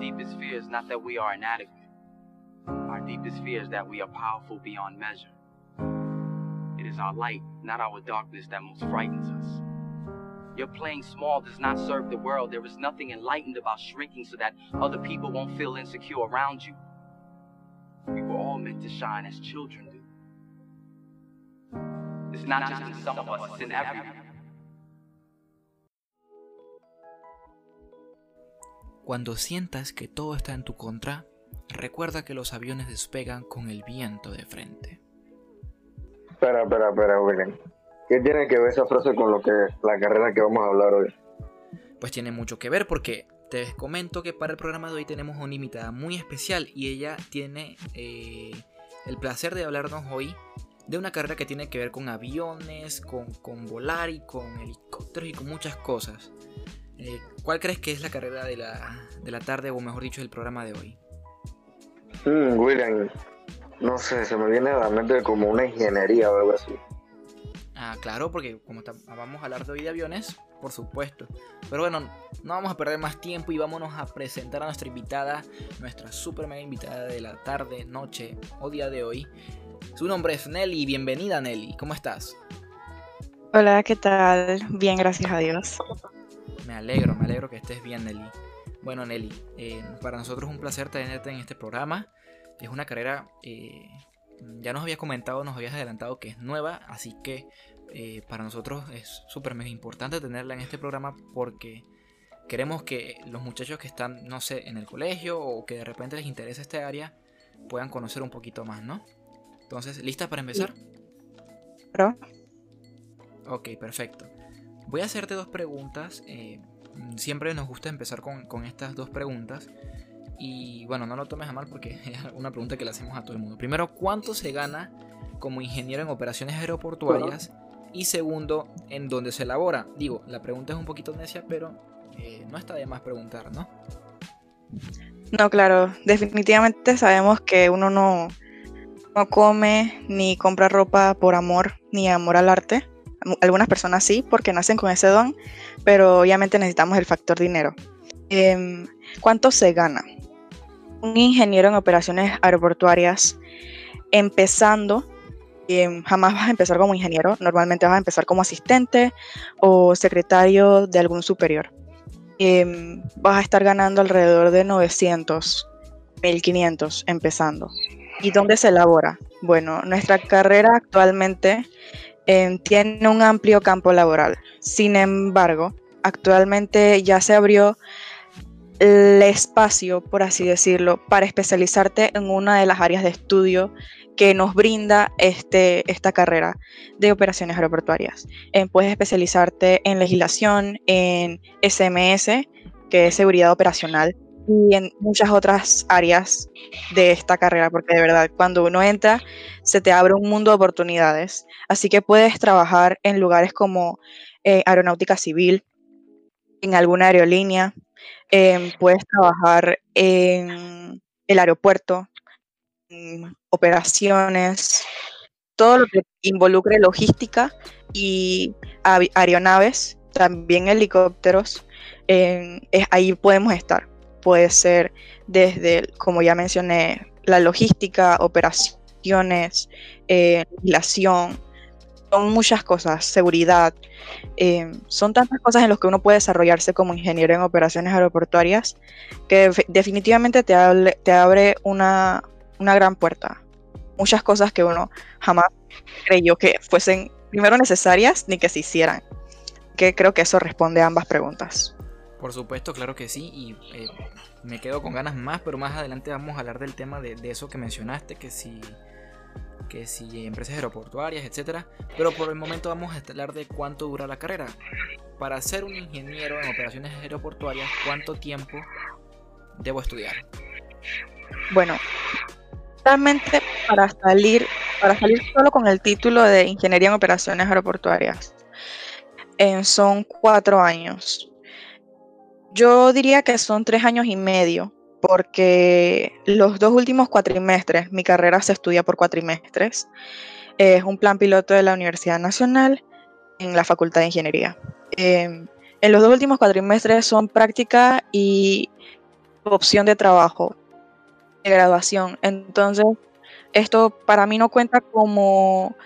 deepest fear is not that we are inadequate. Our deepest fear is that we are powerful beyond measure. It is our light, not our darkness, that most frightens us. Your playing small does not serve the world. There is nothing enlightened about shrinking so that other people won't feel insecure around you. We were all meant to shine as children do. It's not just in some of us, it's in everyone. Cuando sientas que todo está en tu contra, recuerda que los aviones despegan con el viento de frente. Espera, espera, espera, William. ¿Qué tiene que ver esa frase con lo que la carrera que vamos a hablar hoy? Pues tiene mucho que ver porque te comento que para el programa de hoy tenemos una invitada muy especial y ella tiene eh, el placer de hablarnos hoy de una carrera que tiene que ver con aviones, con, con volar y con helicópteros y con muchas cosas. Eh, ¿Cuál crees que es la carrera de la, de la tarde o mejor dicho del programa de hoy? Mm, William, no sé, se me viene a la mente como una ingeniería o algo así. Ah, claro, porque como vamos a hablar de hoy de aviones, por supuesto. Pero bueno, no vamos a perder más tiempo y vámonos a presentar a nuestra invitada, nuestra super mega invitada de la tarde, noche o día de hoy. Su nombre es Nelly, bienvenida Nelly, ¿cómo estás? Hola, ¿qué tal? Bien, gracias a Dios. Me alegro, me alegro que estés bien Nelly. Bueno Nelly, eh, para nosotros es un placer tenerte en este programa. Es una carrera eh, ya nos habías comentado, nos habías adelantado que es nueva, así que eh, para nosotros es súper importante tenerla en este programa porque queremos que los muchachos que están, no sé, en el colegio o que de repente les interesa este área puedan conocer un poquito más, ¿no? Entonces, ¿lista para empezar? ¿Pro? Ok, perfecto. Voy a hacerte dos preguntas. Eh, siempre nos gusta empezar con, con estas dos preguntas. Y bueno, no lo tomes a mal porque es una pregunta que le hacemos a todo el mundo. Primero, ¿cuánto se gana como ingeniero en operaciones aeroportuarias? Y segundo, ¿en dónde se elabora? Digo, la pregunta es un poquito necia, pero eh, no está de más preguntar, ¿no? No, claro, definitivamente sabemos que uno no, no come ni compra ropa por amor ni amor al arte. Algunas personas sí, porque nacen con ese don, pero obviamente necesitamos el factor dinero. Em, ¿Cuánto se gana? un ingeniero en operaciones aeroportuarias empezando, eh, jamás vas a empezar como ingeniero, normalmente vas a empezar como asistente o secretario de algún superior. Em, vas a estar ganando alrededor de 900, 1500 empezando. ¿Y dónde se elabora? Bueno, nuestra carrera actualmente em, tiene un amplio campo laboral. Sin embargo, actualmente ya se abrió el espacio, por así decirlo, para especializarte en una de las áreas de estudio que nos brinda este, esta carrera de operaciones aeroportuarias. Eh, puedes especializarte en legislación, en SMS, que es seguridad operacional, y en muchas otras áreas de esta carrera, porque de verdad, cuando uno entra, se te abre un mundo de oportunidades. Así que puedes trabajar en lugares como eh, aeronáutica civil, en alguna aerolínea, Em, puedes trabajar en el aeropuerto, operaciones, todo lo que involucre logística y aeronaves, también helicópteros, ahí podemos estar. Puede ser desde, como ya mencioné, la logística, operaciones, eh, legislación, son muchas cosas, seguridad, eh, son tantas cosas en las que uno puede desarrollarse como ingeniero en operaciones aeroportuarias que definitivamente te, te abre una, una gran puerta. Muchas cosas que uno jamás creyó que fuesen primero necesarias ni que se hicieran. Que creo que eso responde a ambas preguntas. Por supuesto, claro que sí. Y eh, me quedo con ganas más, pero más adelante vamos a hablar del tema de, de eso que mencionaste, que si que si empresas aeroportuarias, etcétera. Pero por el momento vamos a hablar de cuánto dura la carrera. Para ser un ingeniero en operaciones aeroportuarias, ¿cuánto tiempo debo estudiar? Bueno, realmente para salir, para salir solo con el título de ingeniería en operaciones aeroportuarias, son cuatro años. Yo diría que son tres años y medio porque los dos últimos cuatrimestres, mi carrera se estudia por cuatrimestres, es un plan piloto de la Universidad Nacional en la Facultad de Ingeniería. Em, en los dos últimos cuatrimestres son práctica y opción de trabajo, de graduación. Entonces, esto para mí no cuenta como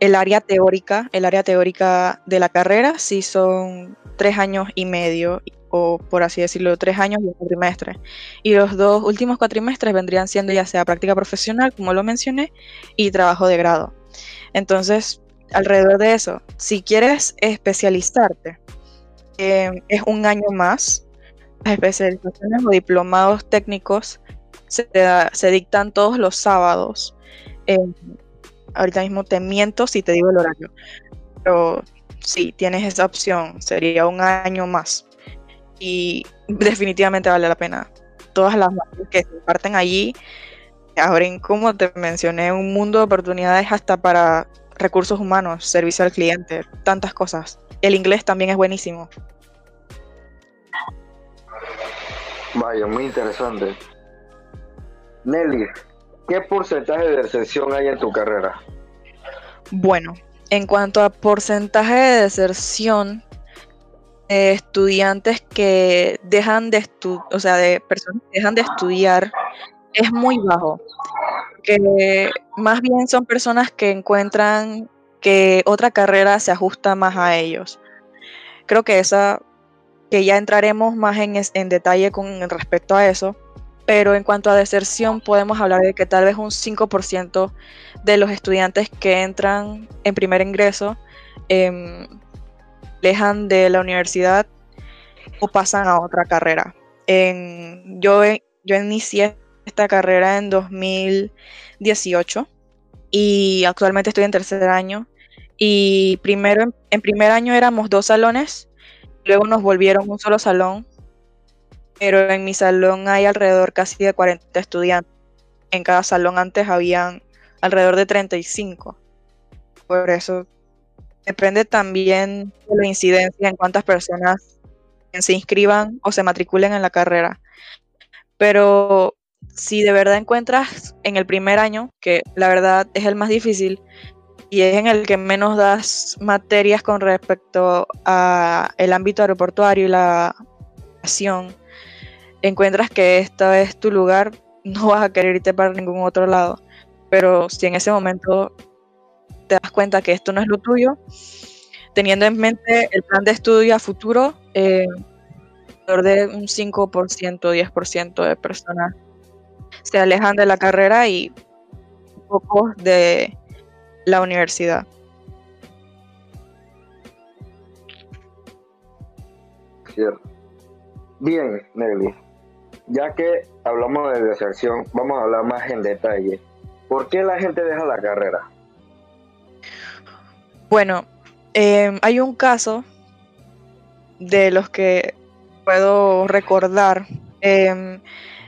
el área teórica, el área teórica de la carrera, sí son tres años y medio, o por así decirlo, tres años y un cuatrimestre. Y los dos últimos cuatrimestres vendrían siendo ya sea práctica profesional, como lo mencioné, y trabajo de grado. Entonces, alrededor de eso, si quieres especializarte, eh, es un año más. Las especializaciones o diplomados técnicos se, se dictan todos los sábados. Eh, ahorita mismo te miento si te digo el horario, pero sí, tienes esa opción, sería un año más. Y definitivamente vale la pena. Todas las que se parten allí abren, como te mencioné, un mundo de oportunidades hasta para recursos humanos, servicio al cliente, tantas cosas. El inglés también es buenísimo. Vaya, muy interesante. Nelly, ¿qué porcentaje de deserción hay en tu carrera? Bueno, en cuanto a porcentaje de deserción, de estudiantes que dejan de estudiar, o sea, de personas que dejan de estudiar, es muy bajo. Que más bien son personas que encuentran que otra carrera se ajusta más a ellos. Creo que esa, que ya entraremos más en, en detalle con respecto a eso, pero en cuanto a deserción podemos hablar de que tal vez un 5% de los estudiantes que entran en primer ingreso eh, dejan de la universidad o pasan a otra carrera. Yo, yo inicié esta carrera en 2018 y actualmente estoy en tercer año. Y primero, en primer año éramos dos salones, luego nos volvieron un solo salón, pero en mi salón hay alrededor casi de 40 estudiantes. En cada salón antes habían alrededor de 35. Por eso depende también de la incidencia en cuántas personas se inscriban o se matriculen en la carrera. Pero si de verdad encuentras en el primer año, que la verdad es el más difícil y es en el que menos das materias con respecto a el ámbito aeroportuario y la acción, encuentras que esta es tu lugar, no vas a querer irte para ningún otro lado. Pero si en ese momento te das cuenta que esto no es lo tuyo, teniendo en mente el plan de estudio a futuro, eh, de un 5%, 10% de personas se alejan de la carrera y pocos de la universidad. Bien, Nelly. Ya que hablamos de deserción, vamos a hablar más en detalle. ¿Por qué la gente deja la carrera? Bueno, em, hay un caso de los que puedo recordar. Em,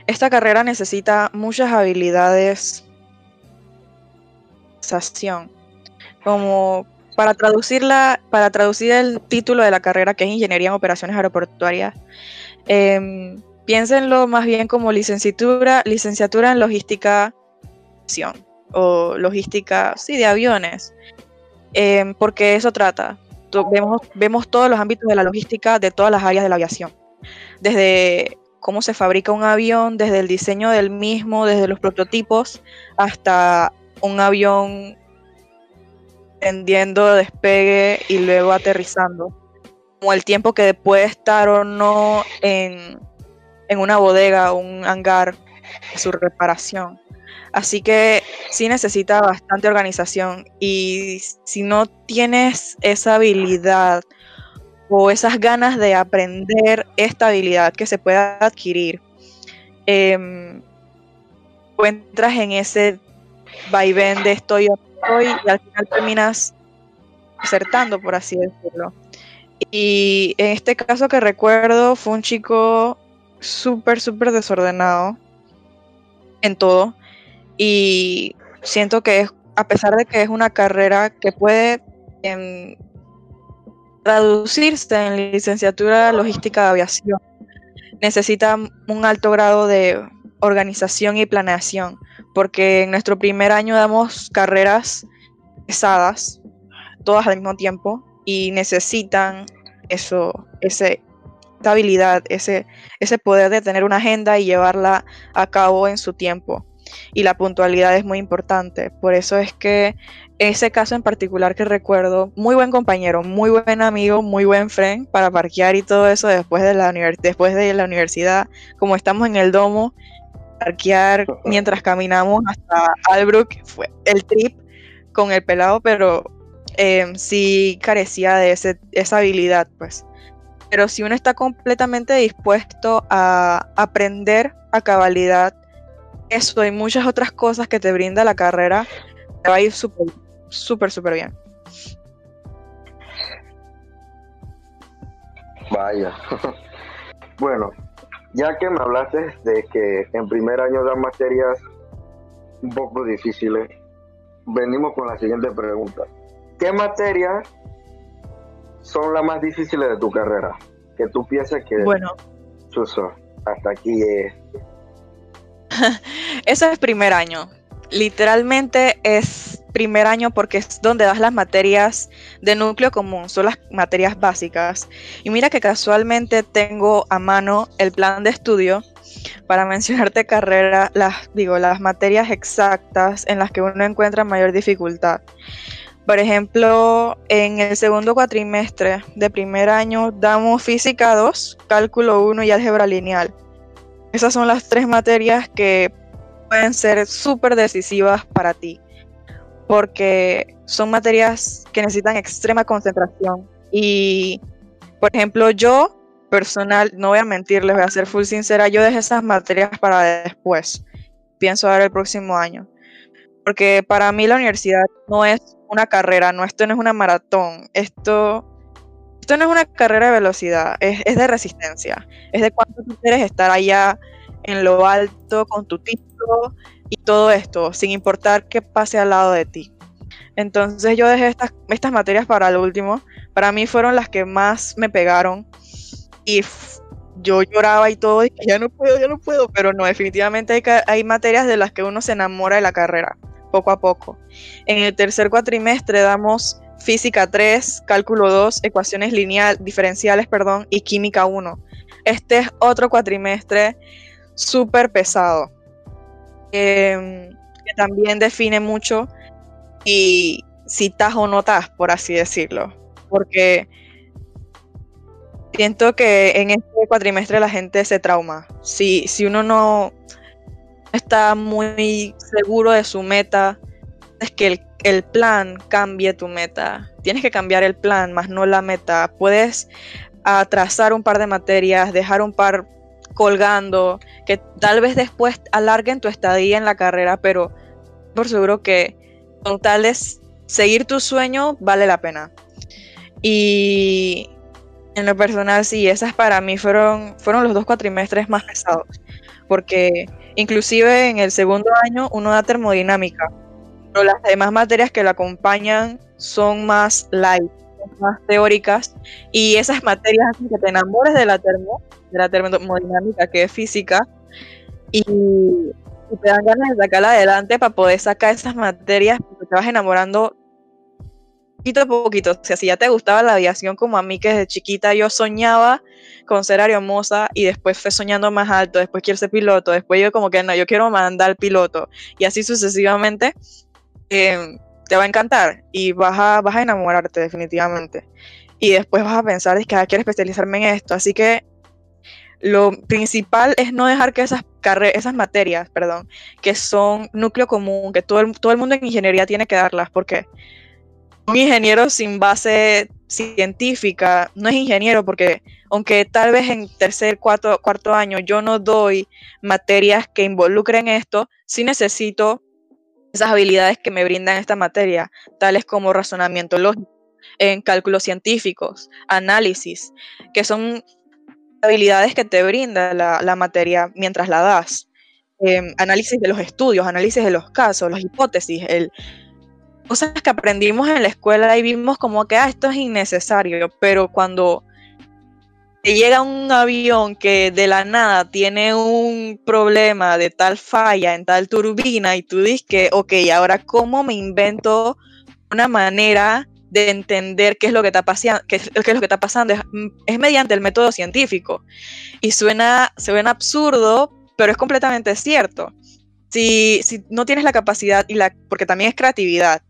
esta carrera necesita muchas habilidades como para traducirla, para traducir el título de la carrera que es Ingeniería en Operaciones Aeroportuarias, eh, piénsenlo más bien como licenciatura, licenciatura en logística o logística, sí, de aviones, em, porque eso trata. Vemos, todos los ámbitos de la logística de todas las áreas de la aviación, desde cómo se fabrica un avión, desde el diseño del mismo, desde los prototipos, hasta un avión tendiendo despegue y luego aterrizando, como el tiempo que puede estar o no en, en una bodega o un hangar, su reparación. Así que sí necesita bastante organización y si no tienes esa habilidad o esas ganas de aprender esta habilidad que se pueda adquirir, encuentras en ese vaivén de estoy o estoy y al final terminas acertando, por así decirlo. Y en este caso que recuerdo fue un chico súper, súper desordenado en todo. Y siento que es, a pesar de que es una carrera que puede em, traducirse en licenciatura logística de aviación, necesita un alto grado de organización y planeación, porque en nuestro primer año damos carreras pesadas, todas al mismo tiempo, y necesitan eso, ese habilidad, ese, ese poder de tener una agenda y llevarla a cabo en su tiempo. Y la puntualidad es muy importante. Por eso es que ese caso en particular que recuerdo, muy buen compañero, muy buen amigo, muy buen friend para parquear y todo eso después de la, después de la universidad, como estamos en el domo, parquear mientras caminamos hasta Albrook, fue el trip con el pelado, pero eh, sí carecía de ese, esa habilidad, pues. Pero si uno está completamente dispuesto a aprender a cabalidad eso y muchas otras cosas que te brinda la carrera, te va a ir súper, súper, súper bien. Vaya. bueno, ya que me hablaste de que en primer año dan materias un poco difíciles, venimos con la siguiente pregunta. ¿Qué materias son las más difíciles de tu carrera? Que tú piensas que... Bueno. Suso, hasta aquí es... Eso es primer año. Literalmente es primer año porque es donde das las materias de núcleo común, son las materias básicas. Y mira que casualmente tengo a mano el plan de estudio para mencionarte carrera, las digo, las materias exactas en las que uno encuentra mayor dificultad. Por ejemplo, en el segundo cuatrimestre de primer año damos física 2, cálculo 1 y álgebra lineal. Esas son las tres materias que pueden ser súper decisivas para ti, porque son materias que necesitan extrema concentración. Y, por ejemplo, yo personal, no voy a mentir, les voy a ser full sincera, yo dejé esas materias para después. Pienso ver el próximo año. Porque para mí la universidad no es una carrera, no, esto no es una maratón, esto, esto no es una carrera de velocidad, es, de resistencia, es de cuánto tú quieres estar allá en lo alto con tu título y todo esto, sin importar qué pase al lado de ti. Entonces yo dejé estas, estas materias para el último, para mí fueron las que más me pegaron y yo lloraba y todo, y ya no puedo, ya no puedo, pero no, definitivamente hay, hay materias de las que uno se enamora de la carrera poco a poco. En el tercer cuatrimestre damos física 3, cálculo 2, ecuaciones lineal, diferenciales, perdón, y química 1. Este es otro cuatrimestre súper pesado, em, que también define mucho y estás o no estás, por así decirlo. Porque siento que en este cuatrimestre la gente se trauma. Si, si uno no, está muy seguro de su meta, es que el, plan cambie tu meta. Tienes que cambiar el plan, más no la meta. Puedes atrasar un par de materias, dejar un par colgando, que tal vez después alarguen tu estadía en la carrera, pero por seguro que con tal de seguir tu sueño vale la pena. Y en lo personal, sí, esas para mí fueron, fueron los dos cuatrimestres más pesados, porque Inclusive en el segundo año uno da termodinámica, pero las demás materias que lo acompañan son más light, más teóricas, y esas materias hacen que te enamores de la, termo, de la termodinámica, que es física, y, te dan ganas de sacarla adelante para poder sacar esas materias, porque te vas enamorando poquito a poquito. O sea, si ya te gustaba la aviación como a mí, que desde chiquita yo soñaba con ser aeromoza y después fue soñando más alto, después quiero ser piloto, después yo como que no, yo quiero mandar piloto y así sucesivamente, em, te va a encantar y vas a, vas a enamorarte definitivamente. Y después vas a pensar, es que ah, quiero especializarme en esto. Así que lo principal es no dejar que esas, esas materias, perdón, que son núcleo común, que todo el, todo el mundo en ingeniería tiene que darlas, porque un ingeniero sin base científica no es ingeniero porque aunque tal vez en tercer, cuarto, cuarto año yo no doy materias que involucren esto, sí necesito esas habilidades que me brindan esta materia, tales como razonamiento lógico, en cálculos científicos, análisis, que son habilidades que te brinda la, materia mientras la das. Em, análisis de los estudios, análisis de los casos, las hipótesis, el, cosas que aprendimos en la escuela y vimos como que ah, esto es innecesario, pero cuando te llega un avión que de la nada tiene un problema de tal falla en tal turbina y tú dices que, ok, ahora cómo me invento una manera de entender qué es lo que está, pasando, qué es, lo que está pasando, es, es, mediante el método científico. Y suena, suena absurdo, pero es completamente cierto. Si, si no tienes la capacidad, y la, porque también es creatividad,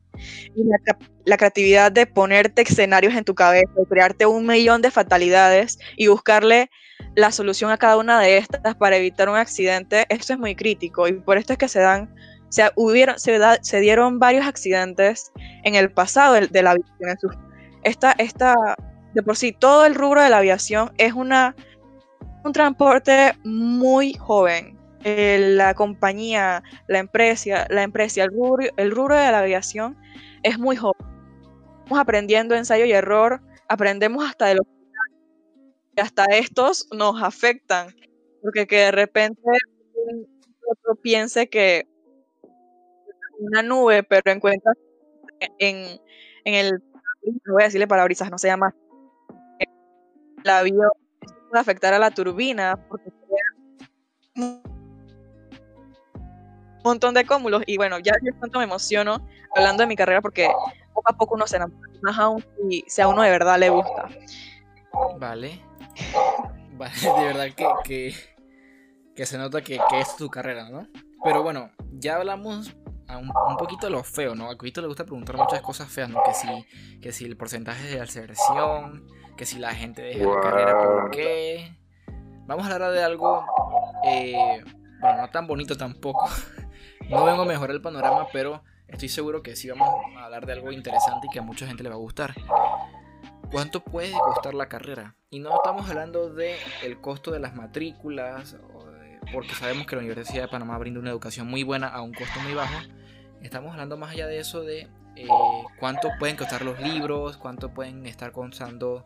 y la, creatividad de ponerte escenarios en tu cabeza, de crearte un millón de fatalidades y buscarle la solución a cada una de estas para evitar un accidente, esto es muy crítico y por esto es que se dan se, hubieron, se, da, se dieron varios accidentes en el pasado de, de la aviación. Esta, esta, de por sí, todo el rubro de la aviación es una, un transporte muy joven. Eh, la compañía, la empresa, la empresa el, rubro, el rubro de la aviación es muy joven. Estamos aprendiendo ensayo y error, aprendemos hasta de los y hasta estos nos afectan, porque que de repente otro piense que una nube, pero encuentras en, en el, no voy a decirle parabrisas, no se llama, el avión puede afectar a la turbina porque montón de cúmulos y bueno, ya yo tanto me emociono hablando de mi carrera porque poco a poco uno se enamora más aún si, a uno de verdad le gusta. Vale. Vale, de verdad que, que, que se nota que, que, es tu carrera, ¿no? Pero bueno, ya hablamos un, un, poquito lo feo, ¿no? A Cuito le gusta preguntar muchas cosas feas, ¿no? Que si, que si el porcentaje de aserción, que si la gente deja la carrera, ¿por qué? Vamos a hablar de algo, eh, bueno, no tan bonito tampoco. No vengo a mejorar el panorama, pero estoy seguro que sí vamos a hablar de algo interesante y que a mucha gente le va a gustar. ¿Cuánto puede costar la carrera? Y no estamos hablando de el costo de las matrículas, porque sabemos que la Universidad de Panamá brinda una educación muy buena a un costo muy bajo, Estamos hablando más allá de eso de eh, cuánto pueden costar los libros, cuánto pueden estar costando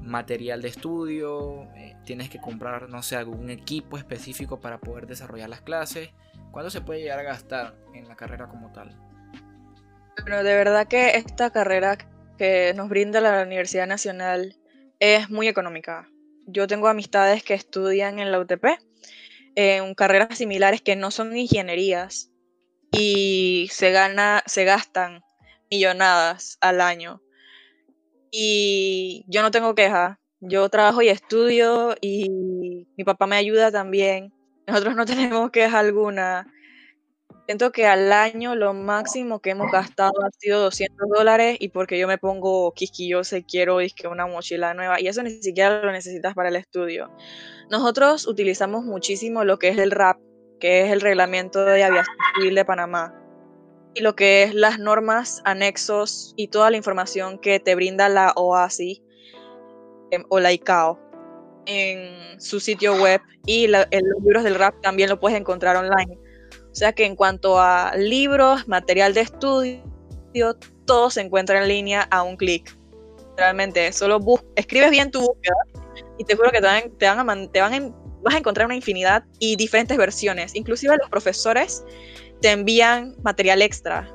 material de estudio, eh, tienes que comprar, no sé, algún equipo específico para poder desarrollar las clases. ¿Cuánto se puede llegar a gastar en la carrera como tal? Bueno, de verdad que esta carrera que nos brinda la Universidad Nacional es muy económica. Yo tengo amistades que estudian en la UTP, en carreras similares que no son ingenierías, y se gana, se gastan millonadas al año. Y yo no tengo queja. Yo trabajo y estudio y mi papá me ayuda también. Nosotros no tenemos queja alguna. Siento que al año lo máximo que hemos gastado ha sido 200 dólares y porque yo me pongo quisquillosa y quiero que una mochila nueva y eso ni siquiera lo necesitas para el estudio. Nosotros utilizamos muchísimo lo que es el rap que es el reglamento de aviación civil de Panamá, y lo que es las normas, anexos y toda la información que te brinda la OASI em, o la ICAO en su sitio web y los libros del RAP también lo puedes encontrar online. O sea que en cuanto a libros, material de estudio, todo se encuentra en línea a un clic. Realmente, solo escribes bien tu búsqueda y te juro que te van, te van, a, te van a vas a encontrar una infinidad y diferentes versiones. Inclusive los profesores te envían material extra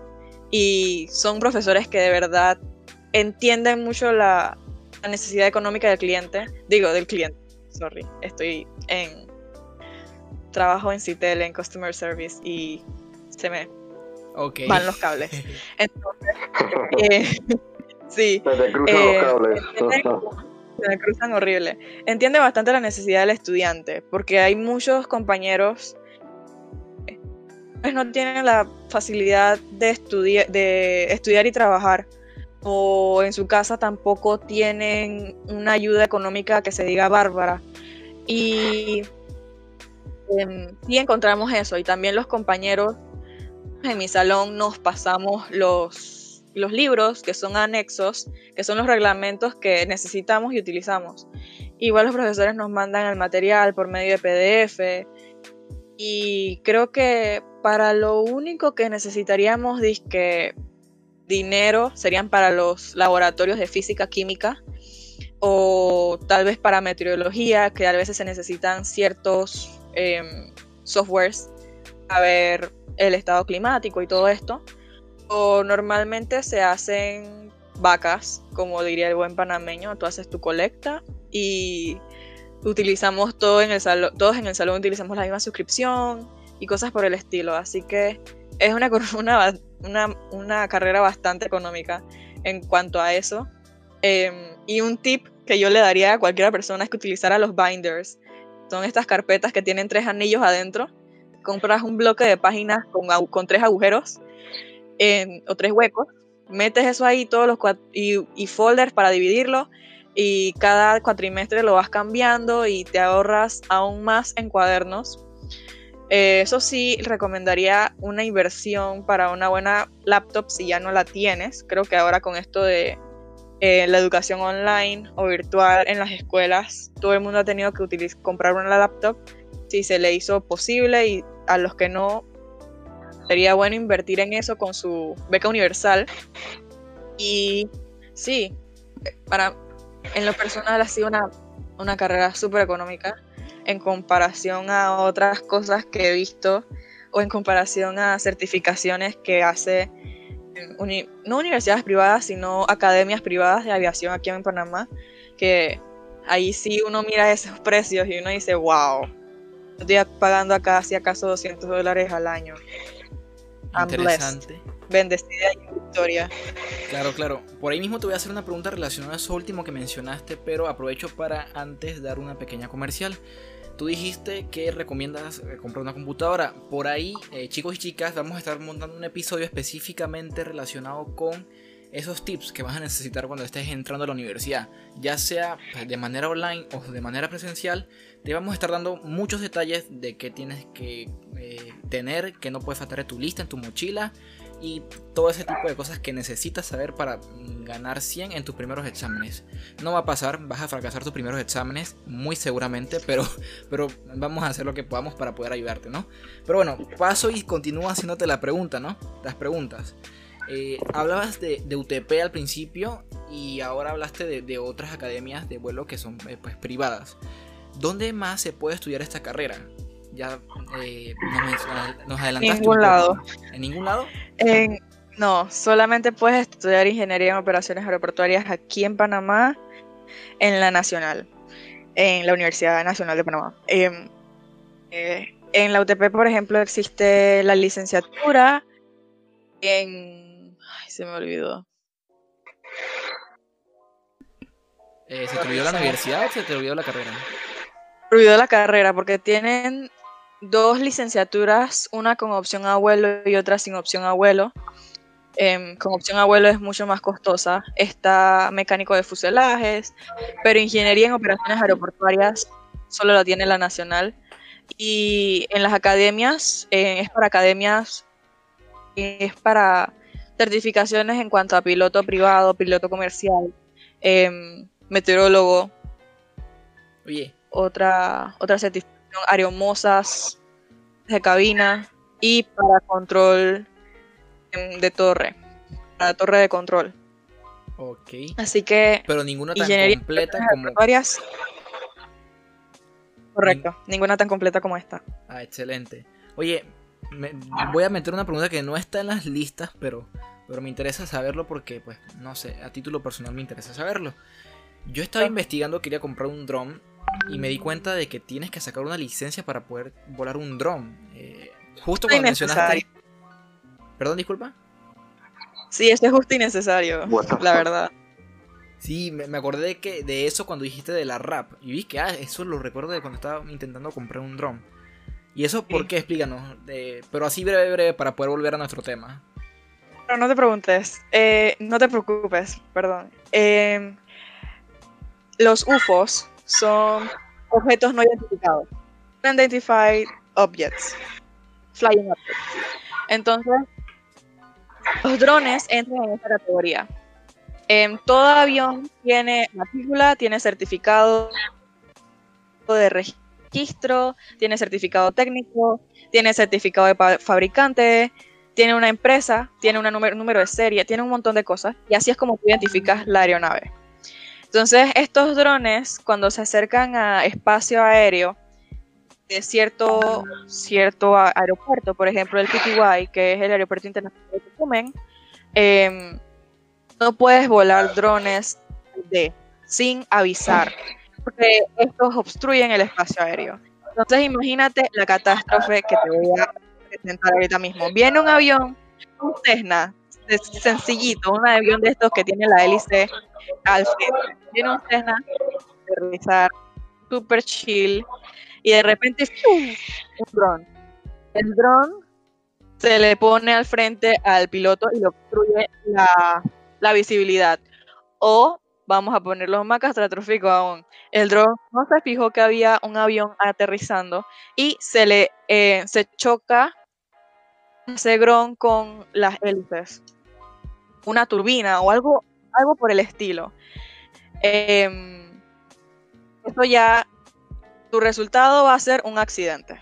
y son profesores que de verdad entienden mucho la, necesidad económica del cliente, digo, del cliente, sorry, estoy en trabajo en Citel, en Customer Service y se me van los cables. Entonces, eh, sí. Se te cruzan los eh, cables me cruzan horrible. Entiende bastante la necesidad del estudiante, porque hay muchos compañeros que pues, no tienen la facilidad de, estudiar de estudiar y trabajar, o en su casa tampoco tienen una ayuda económica que se diga bárbara. Y eh, sí encontramos eso, y también los compañeros en mi salón nos pasamos los los libros, que son anexos, que son los reglamentos que necesitamos y utilizamos. Igual los profesores nos mandan el material por medio de PDF. Y creo que para lo único que necesitaríamos disque dinero serían para los laboratorios de física química o tal vez para meteorología, que a veces se necesitan ciertos em, softwares a ver el estado climático y todo esto normalmente se hacen vacas, como diría el buen panameño, tú haces tu colecta y utilizamos todo en el salón, todos en el salón utilizamos la misma suscripción y cosas por el estilo, así que es una, una, una, una carrera bastante económica. en cuanto a eso. Em, y un tip que yo le daría a cualquier persona es que utilizara los binders. Son estas carpetas que tienen tres anillos adentro. Compras un bloque de páginas con, con tres agujeros o tres huecos. Metes eso ahí todos los y, y folders para dividirlo y cada cuatrimestre lo vas cambiando y te ahorras aún más en cuadernos. Eh, eso sí, recomendaría una inversión para una buena laptop si ya no la tienes. Creo que ahora con esto de eh, la educación online o virtual en las escuelas, todo el mundo ha tenido que comprar una laptop si se le hizo posible y a los que no, sería bueno invertir en eso con su beca universal. Y sí, para, en lo personal ha sido una, una carrera súper económica en comparación a otras cosas que he visto o en comparación a certificaciones que hace no universidades privadas, sino academias privadas de aviación aquí en Panamá, que ahí sí uno mira esos precios y uno dice, wow, estoy pagando acá si acaso 200 dólares al año. Interesante. Bendecida y victoria. Claro, claro. Por ahí mismo te voy a hacer una pregunta relacionada a eso último que mencionaste, pero aprovecho para antes dar una pequeña comercial. Tú dijiste que recomiendas eh, comprar una computadora. Por ahí, eh, chicos y chicas, vamos a estar montando un episodio específicamente relacionado con esos tips que vas a necesitar cuando estés entrando a la universidad, ya sea pues, de manera online o de manera presencial, te vamos a estar dando muchos detalles de qué tienes que eh, tener, que no puedes faltar en tu lista, en tu mochila y todo ese tipo de cosas que necesitas saber para ganar 100 en tus primeros exámenes. No va a pasar, vas a fracasar tus primeros exámenes, muy seguramente, pero, pero vamos a hacer lo que podamos para poder ayudarte, ¿no? Pero bueno, paso y continúo haciéndote la pregunta, ¿no? Las preguntas. Eh, hablabas de, UTP al principio y ahora hablaste de, otras academias de vuelo que son eh, pues, privadas. ¿Dónde más se puede estudiar esta carrera? Ya eh, nos, adelantaste. En ningún lado. ¿En ningún lado? No, solamente puedes estudiar ingeniería en operaciones aeroportuarias aquí en Panamá, en la Nacional, en la Universidad Nacional de Panamá. Em, en la UTP, por ejemplo, existe la licenciatura en se me olvidó. Eh, ¿Se te olvidó la universidad o se te olvidó la carrera? Se olvidó la carrera porque tienen dos licenciaturas, una con opción abuelo y otra sin opción abuelo. Em, con opción abuelo es mucho más costosa. Está mecánico de fuselajes, pero ingeniería en operaciones aeroportuarias solo la tiene la nacional. Y en las academias, eh, es para academias, es para certificaciones en cuanto a piloto privado, piloto comercial, em, meteorólogo. Oye. Otra, otra certificación, aeromosas de cabina y para control em, de torre, para torre de control. Ok. Así que. Pero ninguna tan completa como. Varias. Correcto, ninguna tan completa como esta. Ah, excelente. Oye, voy a meter una pregunta que no está en las listas, pero, pero me interesa saberlo porque, pues, no sé, a título personal me interesa saberlo. Yo estaba investigando, quería comprar un dron y me di cuenta de que tienes que sacar una licencia para poder volar un dron. Eh, justo cuando mencionaste... Perdón, disculpa. Sí, esto es justo y necesario, la verdad. Sí, me, acordé de, que, de eso cuando dijiste de la rap. Y vi que, ah, eso lo recuerdo de cuando estaba intentando comprar un dron. ¿Y eso por qué? Explícanos. pero así breve, breve, para poder volver a nuestro tema. No te preguntes. Eh, no te preocupes, perdón. Em, los UFOs son objetos no identificados. Unidentified Objects. Flying Objects. Entonces, los drones entran en esta categoría. Em, todo avión tiene matrícula, tiene certificado de registro tiene certificado técnico, tiene certificado de fabricante, tiene una empresa, tiene un número de serie, tiene un montón de cosas. Y así es como tú identificas la aeronave. Entonces, estos drones, cuando se acercan a espacio aéreo de cierto, cierto aeropuerto, por ejemplo el PTY, que es el aeropuerto internacional de Tucumán, em, no puedes volar drones de sin avisar porque estos obstruyen el espacio aéreo. Entonces imagínate la catástrofe que te voy a presentar ahorita mismo. Viene un avión, un Cessna sencillito, un avión de estos que tiene la hélice al frente. Tiene un Cessna, aterrizar, super chill, y de repente un dron. El dron se le pone al frente al piloto y le obstruye la, la visibilidad. O vamos a ponerlo más catastrófico aún. El dron no se fijó que había un avión aterrizando y se le eh, se choca ese dron con las hélices. Una turbina o algo, algo por el estilo. Eh, eso ya, tu resultado va a ser un accidente.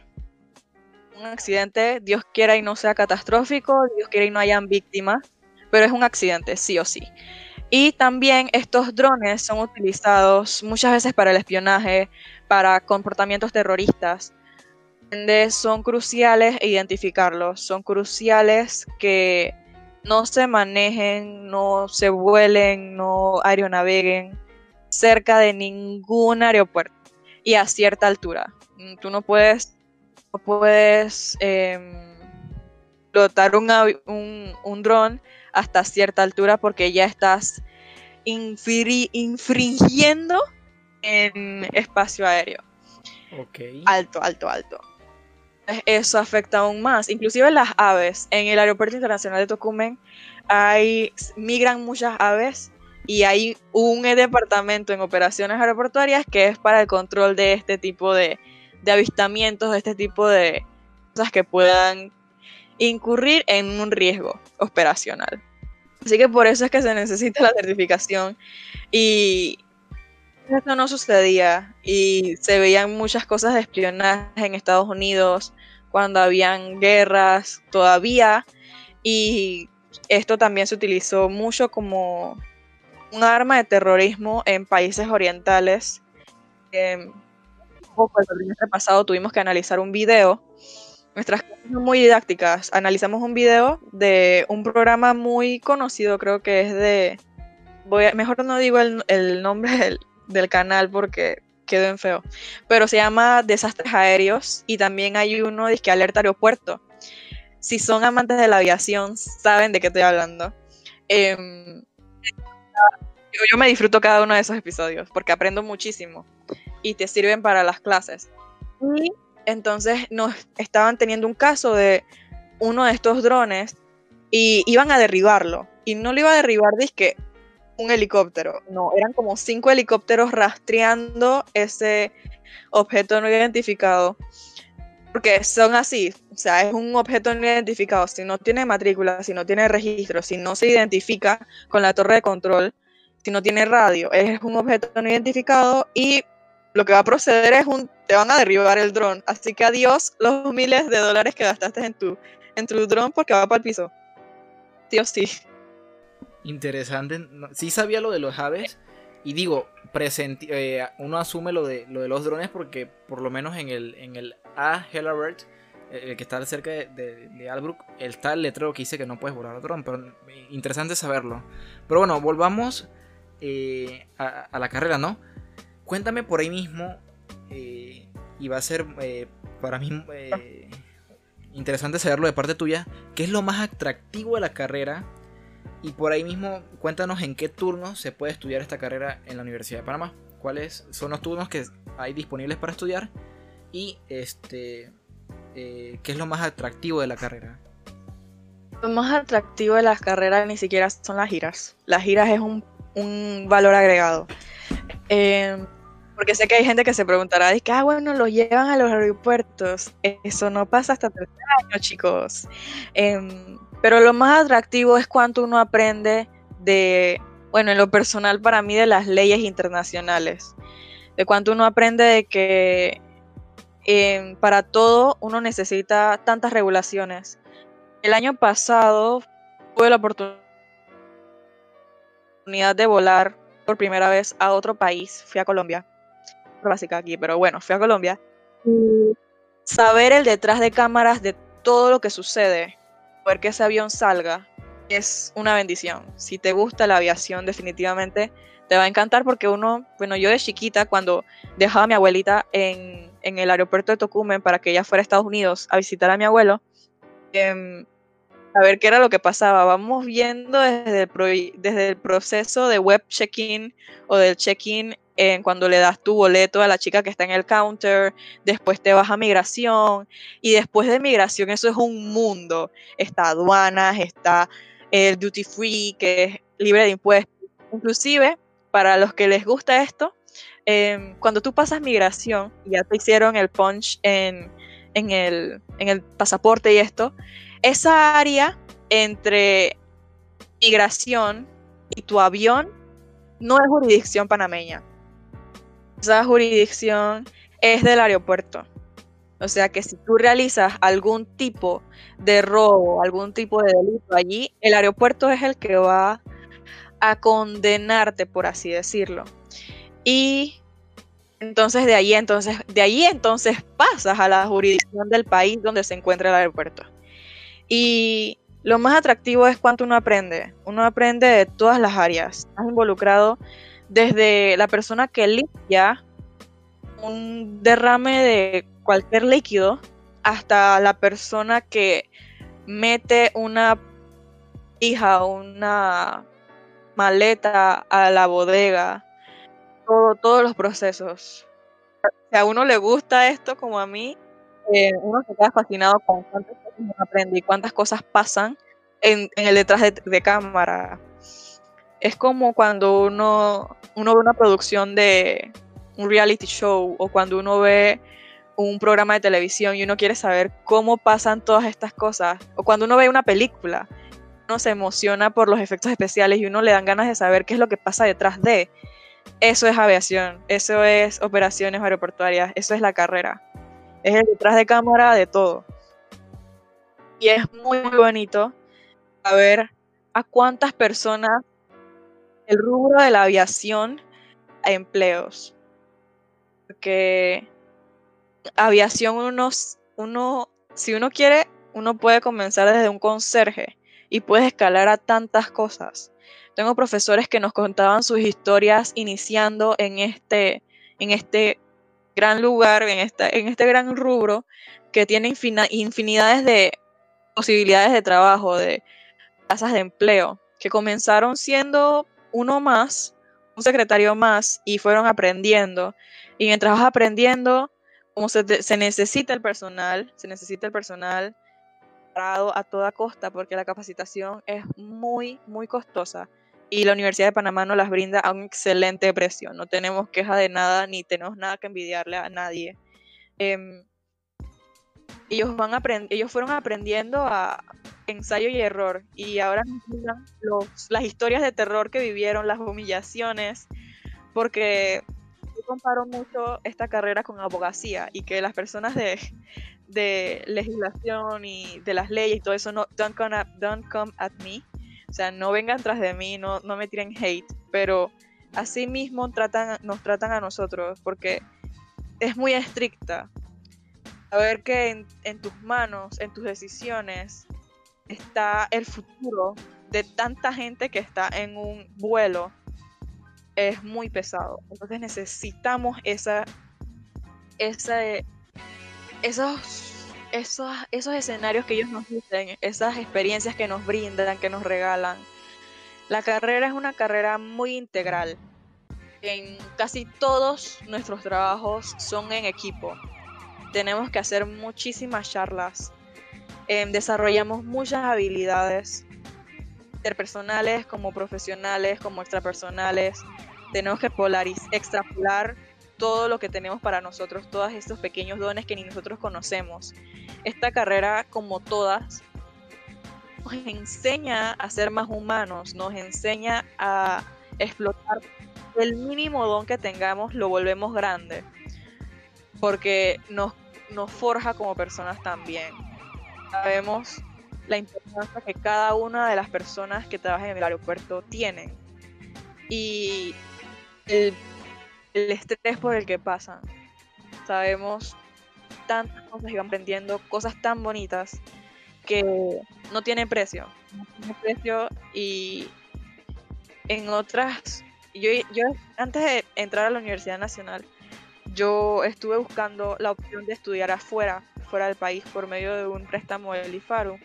Un accidente, Dios quiera y no sea catastrófico, Dios quiera y no hayan víctimas, pero es un accidente, sí o sí. Y también estos drones son utilizados muchas veces para el espionaje, para comportamientos terroristas. Son cruciales identificarlos, son cruciales que no se manejen, no se vuelen, no aeronaveguen cerca de ningún aeropuerto y a cierta altura. Mm, tú no puedes, no puedes eh, un, un, dron hasta cierta altura porque ya estás infringiendo en espacio aéreo. Alto, alto, alto. Eso afecta aún más. Inclusive las aves. En el Aeropuerto Internacional de Tocumen hay, migran muchas aves y hay un departamento en operaciones aeroportuarias que es para el control de este tipo de, de avistamientos, de este tipo de cosas que puedan incurrir en un riesgo operacional. Así que por eso es que se necesita la certificación. Y esto no sucedía. Y se veían muchas cosas de espionaje en Estados Unidos cuando habían guerras todavía. Y esto también se utilizó mucho como un arma de terrorismo en países orientales. Eh, poco el pasado tuvimos que analizar un video Nuestras clases son muy didácticas. Analizamos un video de un programa muy conocido, creo que es de... Voy mejor no digo el, nombre del, canal porque quedó en feo. Pero se llama Desastres Aéreos y también hay uno de que alerta aeropuerto. Si son amantes de la aviación, saben de qué estoy hablando. Em, yo me disfruto cada uno de esos episodios porque aprendo muchísimo y te sirven para las clases. Y entonces nos estaban teniendo un caso de uno de estos drones y iban a derribarlo. Y no lo iba a derribar, que un helicóptero. No, eran como cinco helicópteros rastreando ese objeto no identificado. Porque son así, o sea, es un objeto no identificado. Si no tiene matrícula, si no tiene registro, si no se identifica con la torre de control, si no tiene radio, es un objeto no identificado y lo que va a proceder es un, te van a derribar el dron. Así que adiós los miles de dólares que gastaste en tu, en tu dron porque va para el piso. Sí o sí. Interesante. Sí sabía lo de los aves. Y digo, eh, uno asume lo de, lo de los drones porque por lo menos en el, en el A Hellerbert, el que está cerca de, de, Albrook, está el letrero que dice que no puedes volar el dron. Pero interesante saberlo. Pero bueno, volvamos eh, a la carrera, ¿no? Cuéntame por ahí mismo, eh, y va a ser eh, para mí eh, interesante saberlo de parte tuya, qué es lo más atractivo de la carrera y por ahí mismo cuéntanos en qué turno se puede estudiar esta carrera en la Universidad de Panamá. ¿Cuáles son los turnos que hay disponibles para estudiar? Y este, ¿qué es lo más atractivo de la carrera? Lo más atractivo de las carreras ni siquiera son las giras. Las giras es un, un valor agregado. Eh, porque sé que hay gente que se preguntará, que, ah, bueno, los llevan a los aeropuertos. Eso no pasa hasta tercer año, chicos. Em, pero lo más atractivo es cuánto uno aprende de, bueno, en lo personal para mí, de las leyes internacionales. De cuánto uno aprende de que em, para todo uno necesita tantas regulaciones. El año pasado tuve la oportunidad de volar por primera vez a otro país. Fui a Colombia básica aquí, pero bueno, fui a Colombia. saber el detrás de cámaras de todo lo que sucede, ver que ese avión salga, es una bendición. Si te gusta la aviación, definitivamente te va a encantar porque uno, bueno, yo de chiquita, cuando dejaba a mi abuelita en, en el aeropuerto de Tocumen para que ella fuera a Estados Unidos a visitar a mi abuelo, em, a ver qué era lo que pasaba. Vamos viendo desde el, desde el proceso de web check-in o del check-in en cuando le das tu boleto a la chica que está en el counter, después te vas a migración y después de migración eso es un mundo. Está aduanas, está el duty free que es libre de impuestos. Inclusive, para los que les gusta esto, em, cuando tú pasas migración, ya te hicieron el punch en, en, el, en el pasaporte y esto, esa área entre migración y tu avión no es jurisdicción panameña. Esa jurisdicción es del aeropuerto. O sea que si tú realizas algún tipo de robo, algún tipo de delito allí, el aeropuerto es el que va a condenarte, por así decirlo. Y entonces de ahí entonces, de ahí entonces pasas a la jurisdicción del país donde se encuentra el aeropuerto. Y lo más atractivo es cuánto uno aprende. Uno aprende de todas las áreas. Estás involucrado desde la persona que limpia un derrame de cualquier líquido hasta la persona que mete una hija, una maleta a la bodega, todos los procesos. Si a uno le gusta esto como a mí, eh, uno se queda fascinado con cuántas cosas uno y cuántas cosas pasan en, el detrás de, cámara. Es como cuando uno, uno ve una producción de un reality show o cuando uno ve un programa de televisión y uno quiere saber cómo pasan todas estas cosas, o cuando uno ve una película, uno se emociona por los efectos especiales y uno le dan ganas de saber qué es lo que pasa detrás de. Eso es aviación, eso es operaciones aeroportuarias, eso es la carrera. Es el detrás de cámara de todo. Y es muy, muy bonito saber a cuántas personas el rubro de la aviación a empleos. Porque aviación uno, si uno quiere, uno puede comenzar desde un conserje y puede escalar a tantas cosas. Tengo profesores que nos contaban sus historias iniciando en este, en este gran lugar, en, en este gran rubro que tiene infinidades de posibilidades de trabajo, de plazas de empleo, que comenzaron siendo uno más, un secretario más, y fueron aprendiendo. Y mientras vas aprendiendo, como se, necesita el personal, se necesita el personal parado a toda costa porque la capacitación es muy, muy costosa y la Universidad de Panamá nos las brinda a un excelente precio. No tenemos queja de nada ni tenemos nada que envidiarle a nadie. Em, ellos, van ellos fueron aprendiendo a ensayo y error y ahora nos las historias de terror que vivieron, las humillaciones, porque comparo mucho esta carrera con abogacía y que las personas de, de legislación y de las leyes y todo eso no don't come, at, don't come at me. O sea, no vengan tras de mí, no, no me tiren hate, pero así mismo tratan, nos tratan a nosotros porque es muy estricta. A ver que en, en tus manos, en tus decisiones, está el futuro de tanta gente que está en un vuelo es muy pesado. Entonces necesitamos esa, esa, esos, esos, esos escenarios que ellos nos dicen, esas experiencias que nos brindan, que nos regalan. La carrera es una carrera muy integral. En casi todos nuestros trabajos son en equipo. Tenemos que hacer muchísimas charlas. Em, desarrollamos muchas habilidades interpersonales como profesionales, como extrapersonales tenemos que polariz extrapolar todo lo que tenemos para nosotros, todos estos pequeños dones que ni nosotros conocemos. Esta carrera, como todas, nos enseña a ser más humanos, nos enseña a explotar el mínimo don que tengamos, lo volvemos grande, porque nos, nos forja como personas también. Sabemos la importancia que cada una de las personas que trabajan en el aeropuerto tienen. Y el, estrés por el que pasan. Sabemos tantas cosas y van aprendiendo, cosas tan bonitas que no tienen precio. No tienen precio y en otras, yo, yo antes de entrar a la Universidad Nacional, yo estuve buscando la opción de estudiar afuera, fuera del país, por medio de un préstamo del IFARU.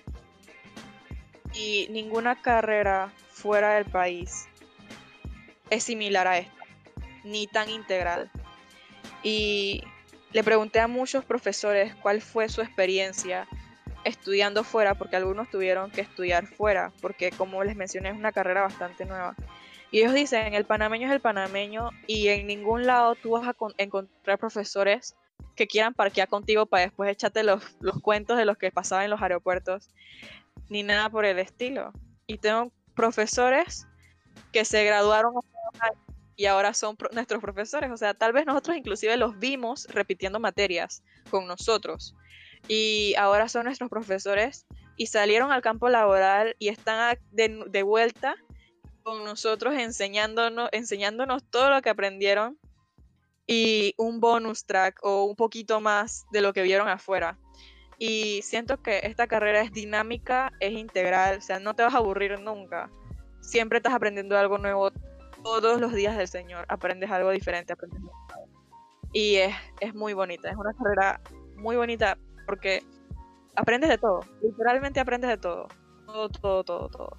Y ninguna carrera fuera del país es similar a esta, ni tan integral. Y le pregunté a muchos profesores cuál fue su experiencia estudiando fuera, porque algunos tuvieron que estudiar fuera, porque como les mencioné es una carrera bastante nueva. Y ellos dicen, el panameño es el panameño y en ningún lado tú vas a encontrar profesores que quieran parquear contigo para después echarte los, los cuentos de los que pasaban en los aeropuertos, ni nada por el estilo. Y tengo profesores que se graduaron y ahora son nuestros profesores. O sea, tal vez nosotros inclusive los vimos repitiendo materias con nosotros. Y ahora son nuestros profesores y salieron al campo laboral y están de, de vuelta con nosotros enseñándonos, enseñándonos todo lo que aprendieron y un bonus track o un poquito más de lo que vieron afuera. Y siento que esta carrera es dinámica, es integral, o sea, no te vas a aburrir nunca. Siempre estás aprendiendo algo nuevo todos los días del Señor, aprendes algo diferente, aprendes Y es, es muy bonita, es una carrera muy bonita porque aprendes de todo, literalmente aprendes de todo, todo, todo, todo, todo.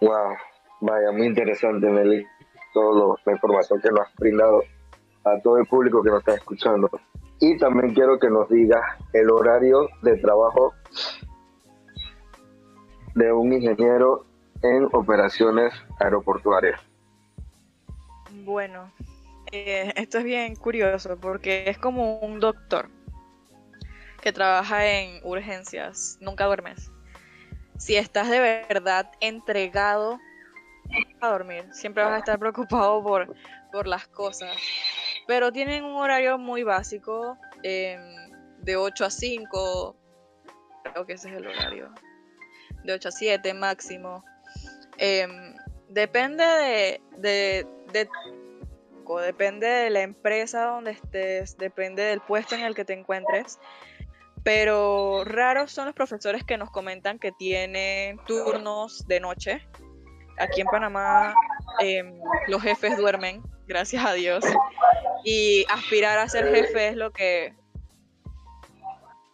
Wow, Vaya, muy interesante, Meli, toda la información que nos has brindado a todo el público que nos está escuchando. Y también quiero que nos digas el horario de trabajo de un ingeniero en operaciones aeroportuarias. Bueno, eh, esto es bien curioso porque es como un doctor que trabaja en urgencias, nunca duermes. Si estás de verdad entregado a dormir, siempre vas a estar preocupado por, por las cosas. Pero tienen un horario muy básico, em, de 8 a 5, creo que ese es el horario, de 8 a 7 máximo. Em, depende de, de, de, depende de la empresa donde estés, depende del puesto en el que te encuentres. Pero raros son los profesores que nos comentan que tienen turnos de noche aquí en Panamá em, los jefes duermen, gracias a Dios. Y aspirar a ser jefe es lo que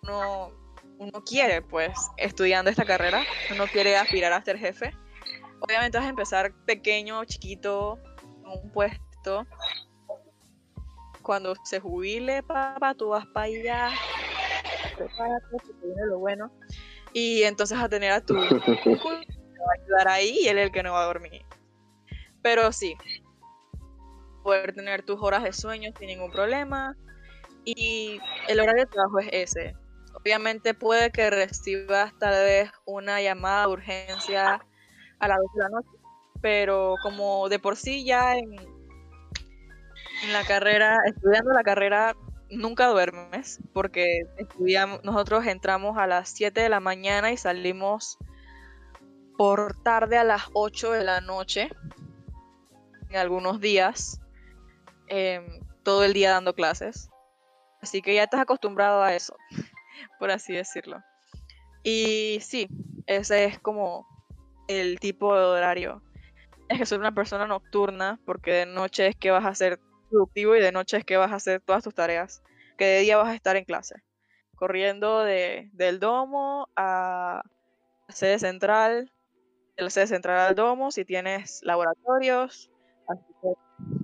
uno, uno quiere, pues, estudiando esta carrera. Uno quiere aspirar a ser jefe. Obviamente vas a empezar pequeño, chiquito, un puesto. Cuando se jubile, papá, tú vas para allá. Prepárate, viene lo bueno. Y entonces a tener a tu va a ayudar ahí y él es el que no va a dormir. Pero sí, poder tener tus horas de sueño sin ningún problema. Y el horario de trabajo es ese. Obviamente puede que recibas tal vez una llamada de urgencia a las 2 de la noche, pero como de por sí ya en, la carrera, estudiando la carrera, nunca duermes, porque estudiamos, nosotros entramos a las 7 de la mañana y salimos por tarde a las 8 de la noche, en algunos días, em, todo el día dando clases. Así que ya estás acostumbrado a eso, por así decirlo. Y sí, ese es como el tipo de horario. Es que soy una persona nocturna, porque de noche es que vas a ser productivo y de noche es que vas a hacer todas tus tareas, que de día vas a estar en clase, corriendo de, del domo a sede central, la sede central al domo, si tienes laboratorios.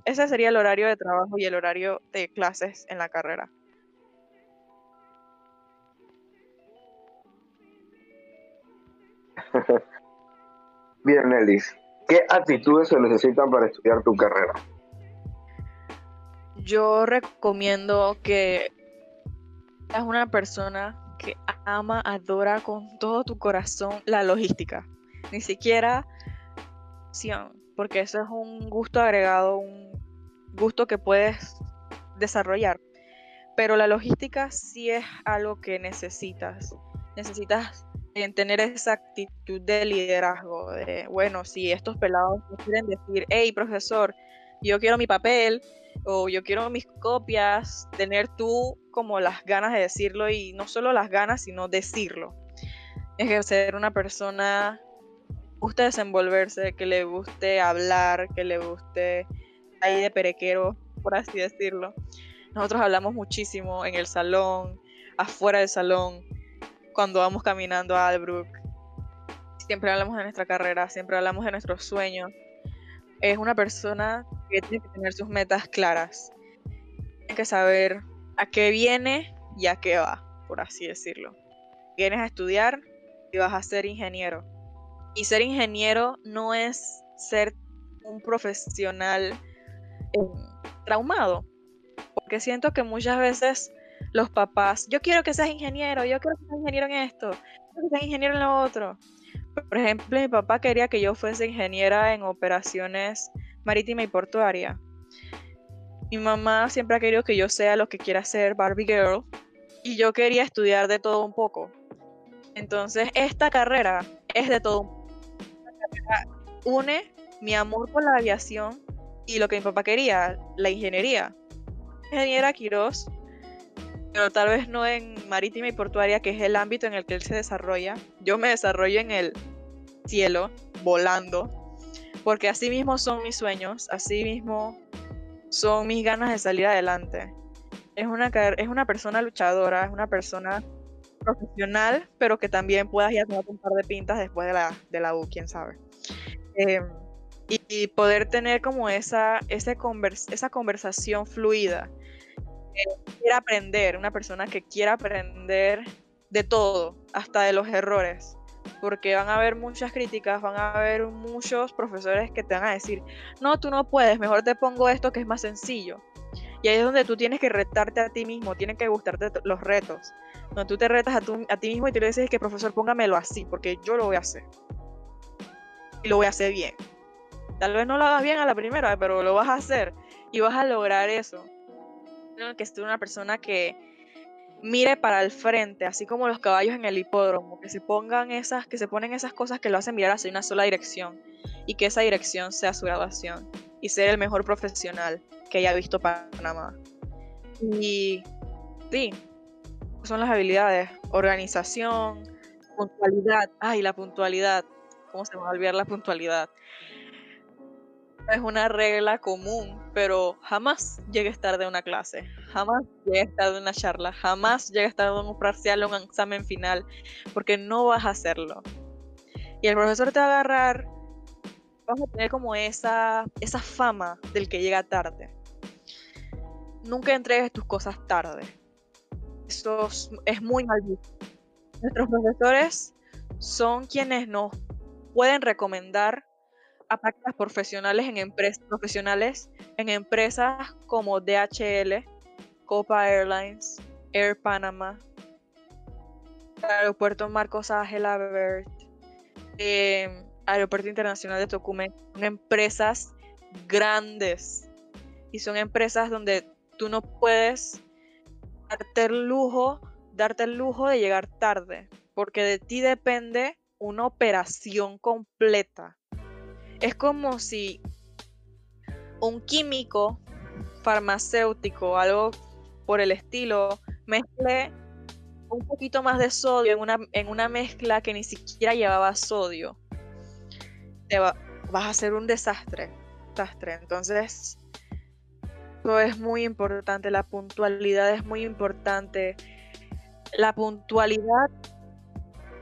ese sería el horario de trabajo y el horario de clases en la carrera. Bien, Elis. ¿Qué actitudes se necesitan para estudiar tu carrera? Yo recomiendo que seas una persona que ama, adora con todo tu corazón la logística ni siquiera porque eso es un gusto agregado, un gusto que puedes desarrollar. Pero la logística sí es algo que necesitas. Necesitas tener esa actitud de liderazgo, de, bueno, si estos pelados quieren decir, hey, profesor, yo quiero mi papel o yo quiero mis copias, tener tú como las ganas de decirlo y no solo las ganas, sino decirlo. Es ser una persona guste desenvolverse, que le guste hablar, que le guste ahí de perequero, por así decirlo. Nosotros hablamos muchísimo en el salón, afuera del salón, cuando vamos caminando a Albrook. siempre hablamos de nuestra carrera, siempre hablamos de nuestros sueños. Es una persona que tiene que tener sus metas claras. Tiene que saber a qué viene y a qué va, por así decirlo. Vienes a estudiar y vas a ser ingeniero. Y ser ingeniero no es ser un profesional eh, traumado. Porque siento que muchas veces los papás, yo quiero que seas ingeniero, yo quiero que seas ingeniero en esto, yo quiero que seas ingeniero en lo otro. Por ejemplo, mi papá quería que yo fuese ingeniera en operaciones marítima y portuaria. Mi mamá siempre ha querido que yo sea lo que quiera ser Barbie Girl y yo quería estudiar de todo un poco. Entonces, esta carrera es de todo un poco. Une mi amor por la aviación y lo que mi papá quería, la ingeniería. Ingeniera Quirós, pero tal vez no en marítima y portuaria, que es el ámbito en el que él se desarrolla. Yo me desarrollo en el cielo, volando, porque así mismo son mis sueños, así mismo son mis ganas de salir adelante. Es una, es una persona luchadora, es una persona profesional, pero que también puedas ir tomar un par de pintas después de la, de la U, quién sabe. Em, y, poder tener como esa, esa conversación fluida quiere aprender, una persona que quiera aprender de todo, hasta de los errores. Porque van a haber muchas críticas, van a haber muchos profesores que te van a decir, no, tú no puedes, mejor te pongo esto que es más sencillo. Y ahí es donde tú tienes que retarte a ti mismo, tienen que gustarte los retos. Donde tú te retas a, a ti mismo y te le dices que profesor, póngamelo así, porque yo lo voy a hacer. Y lo voy a hacer bien. Tal vez no lo hagas bien a la primera, pero lo vas a hacer y vas a lograr eso que ser una persona que mire para el frente, así como los caballos en el hipódromo, que se pongan esas, que se ponen esas cosas que lo hacen mirar hacia una sola dirección y que esa dirección sea su graduación y ser el mejor profesional que haya visto Panamá. Y sí, son las habilidades, organización, puntualidad, ay, la puntualidad, ¿cómo se me va a olvidar la puntualidad? es una regla común, pero jamás llegues tarde a una clase, jamás llegues tarde a una charla, jamás llegues tarde a un parcial o un examen final, porque no vas a hacerlo. Y el profesor te va a agarrar, vas a tener como esa, esa fama del que llega tarde. Nunca entregues tus cosas tarde. Eso es muy mal visto. Nuestros profesores son quienes nos pueden recomendar a prácticas profesionales en empresas profesionales en empresas como DHL, Copa Airlines, Air Panama, Aeropuerto Marcos Ángel Bert, em, Aeropuerto Internacional de Tocumen, son empresas grandes y son empresas donde tú no puedes darte el lujo, darte el lujo de llegar tarde, porque de ti depende una operación completa es como si un químico farmacéutico, algo por el estilo, mezcle un poquito más de sodio en una, en una mezcla que ni siquiera llevaba sodio. Te vas a hacer un desastre. desastre. Entonces, es muy importante. La puntualidad es muy importante. La puntualidad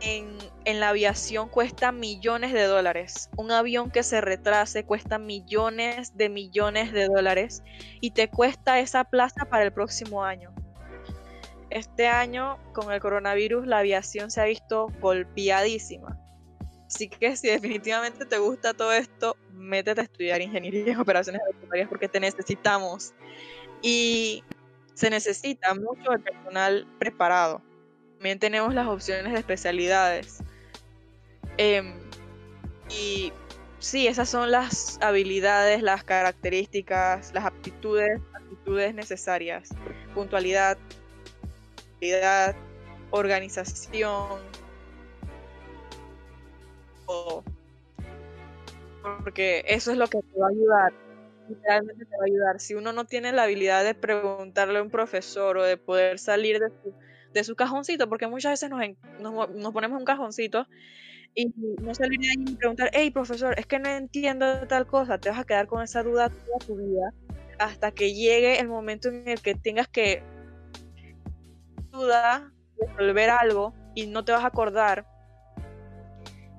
en, la aviación cuesta millones de dólares. Un avión que se retrase cuesta millones de millones de dólares y te cuesta esa plaza para el próximo año. Este año, con el coronavirus, la aviación se ha visto golpeadísima. Así que si definitivamente te gusta todo esto, métete a estudiar ingeniería en operaciones aeroportuarias porque te necesitamos. Y se necesita mucho el personal preparado también tenemos las opciones de especialidades. Em, y sí, esas son las habilidades, las características, las aptitudes, aptitudes necesarias. Puntualidad, organización. Porque eso es lo que te va a ayudar. Literalmente te va a ayudar. Si uno no tiene la habilidad de preguntarle a un profesor o de poder salir de su de su cajoncito, porque muchas veces nos, nos, ponemos un cajoncito y no salir de ahí preguntar, hey profesor, es que no entiendo tal cosa, te vas a quedar con esa duda toda tu vida hasta que llegue el momento en el que tengas que duda resolver algo y no te vas a acordar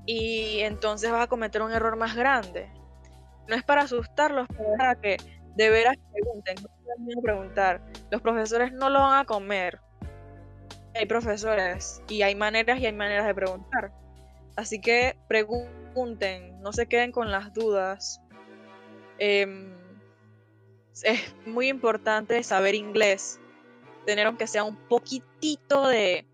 y entonces vas a cometer un error más grande. No es para asustarlos, pero para que de veras pregunten, no preguntar. Los profesores no lo van a comer. Hay profesores y hay maneras y hay maneras de preguntar. Así que pregunten, no se queden con las dudas. Em, es muy importante saber inglés, tener aunque sea un poquitito de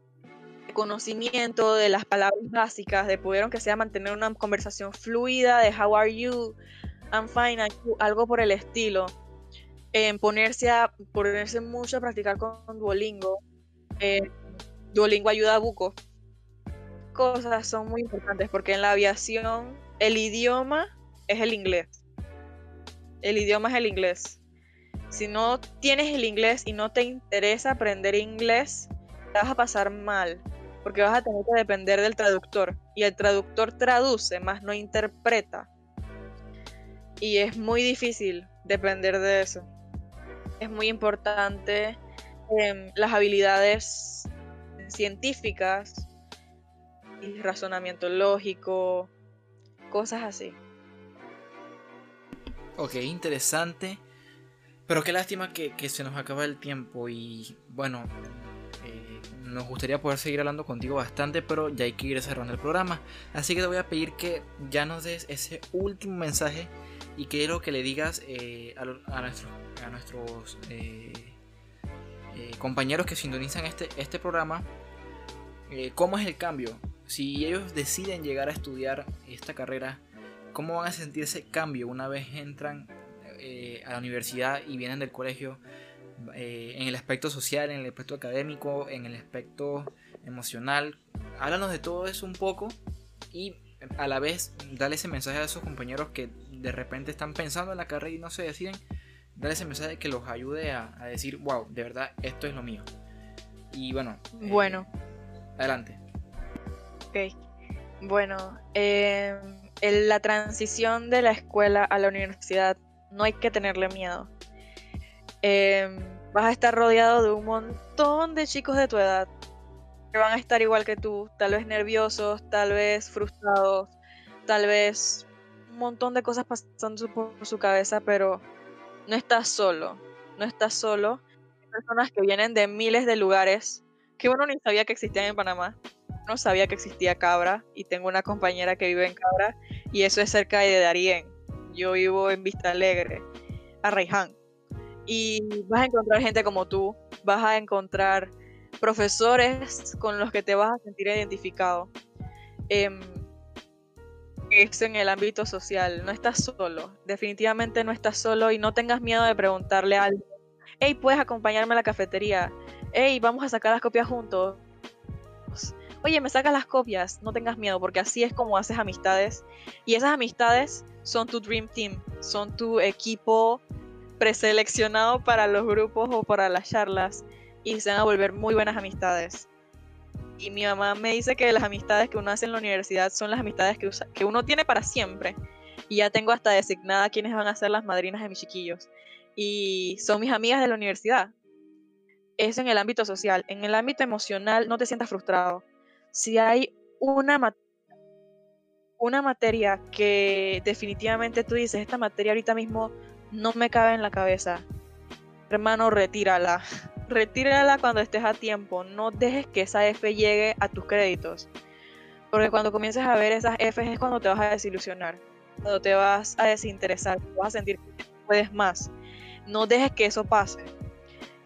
conocimiento de las palabras básicas, de poder aunque sea mantener una conversación fluida, de how are you, I'm fine, algo por el estilo. En ponerse, a, ponerse mucho a practicar con Duolingo. Eh, Duolingo ayuda a Buco. Cosas son muy importantes porque en la aviación el idioma es el inglés. El idioma es el inglés. Si no tienes el inglés y no te interesa aprender inglés, te vas a pasar mal, porque vas a tener que depender del traductor. Y el traductor traduce, más no interpreta. Y es muy difícil depender de eso. Es muy importante em, las habilidades científicas y razonamiento lógico, cosas así. Ok, interesante. Pero qué lástima que, se nos acaba el tiempo y bueno, nos gustaría poder seguir hablando contigo bastante, pero ya hay que ir cerrando el programa. Así que te voy a pedir que ya nos des ese último mensaje y quiero que le digas eh, a, a, nuestros eh, compañeros que sintonizan este, este programa cómo es el cambio. Si ellos deciden llegar a estudiar esta carrera, ¿cómo van a sentir ese cambio una vez entran eh, a la universidad y vienen del colegio eh, en el aspecto social, en el aspecto académico, en el aspecto emocional. Háblanos de todo eso un poco y a la vez dale ese mensaje a esos compañeros que de repente están pensando en la carrera y no se deciden. Dale ese mensaje que los ayude a, decir, wow, de verdad, esto es lo mío. Y bueno. Eh, bueno. adelante. Ok. Bueno, en la transición de la escuela a la universidad no hay que tenerle miedo. Em, vas a estar rodeado de un montón de chicos de tu edad que van a estar igual que tú, tal vez nerviosos, tal vez frustrados, tal vez un montón de cosas pasando por su cabeza, pero no estás solo, no estás solo. Hay personas que vienen de miles de lugares que uno ni sabía que existían en Panamá. No sabía que existía Cabra y tengo una compañera que vive en Cabra y eso es cerca de Darien yo vivo en Vista Alegre, a Raiján. Y vas a encontrar gente como tú, vas a encontrar profesores con los que te vas a sentir identificado. Eh, eso en el ámbito social, no estás solo, definitivamente no estás solo y no tengas miedo de preguntarle a alguien, hey, puedes acompañarme a la cafetería, hey, vamos a sacar las copias juntos, oye, me sacas las copias, no tengas miedo, porque así es como haces amistades y esas amistades son tu Dream Team, son tu equipo preseleccionado para los grupos o para las charlas y se van a volver muy buenas amistades. Y mi mamá me dice que las amistades que uno hace en la universidad son las amistades que, uno tiene para siempre. Y ya tengo hasta designada quiénes van a ser las madrinas de mis chiquillos. Y son mis amigas de la universidad. Eso en el ámbito social. En el ámbito emocional no te sientas frustrado. Si hay una, una materia que definitivamente tú dices, esta materia ahorita mismo no me cabe en la cabeza, hermano, retírala. Retírala cuando estés a tiempo. No dejes que esa F llegue a tus créditos. Porque cuando comiences a ver esas F es cuando te vas a desilusionar. Cuando te vas a desinteresar. Vas a sentir que puedes más. No dejes que eso pase.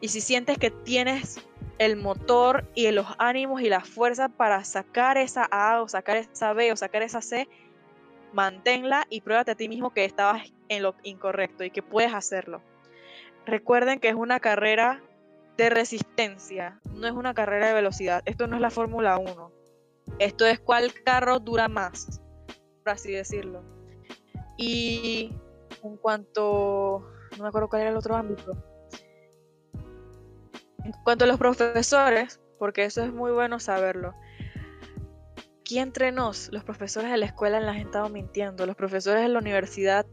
Y si sientes que tienes el motor y los ánimos y la fuerza para sacar esa A o sacar esa B o sacar esa C, manténla y pruébate a ti mismo que estabas en lo incorrecto y que puedes hacerlo. Recuerden que es una carrera de resistencia, no es una carrera de velocidad. Esto no es la Fórmula 1. Esto es cuál carro dura más, por así decirlo. Y en cuanto, no me acuerdo cuál era el otro ámbito en cuanto a los profesores, porque eso es muy bueno saberlo, aquí entre nos, los profesores de la escuela les han estado mintiendo, los profesores de la universidad,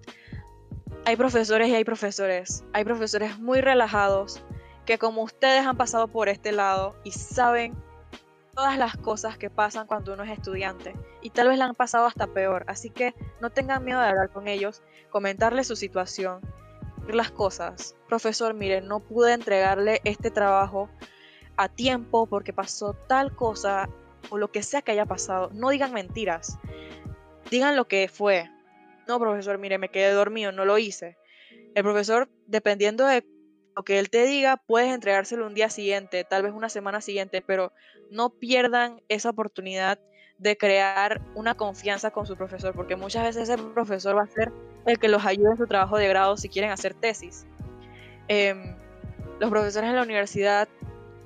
hay profesores y hay profesores, hay profesores muy relajados que como ustedes han pasado por este lado y saben todas las cosas que pasan cuando uno es estudiante y tal vez la han pasado hasta peor, así que no tengan miedo de hablar con ellos, comentarles su situación, las cosas. Profesor, mire, no pude entregarle este trabajo a tiempo porque pasó tal cosa o lo que sea que haya pasado. No digan mentiras. Digan lo que fue. No, profesor, mire, me quedé dormido, no lo hice. El profesor, dependiendo de lo que él te diga, puedes entregárselo un día siguiente, tal vez una semana siguiente, pero no pierdan esa oportunidad de crear una confianza con su profesor, porque muchas veces ese profesor va a ser el que los ayude en su trabajo de grado si quieren hacer tesis. Em, los profesores en la universidad,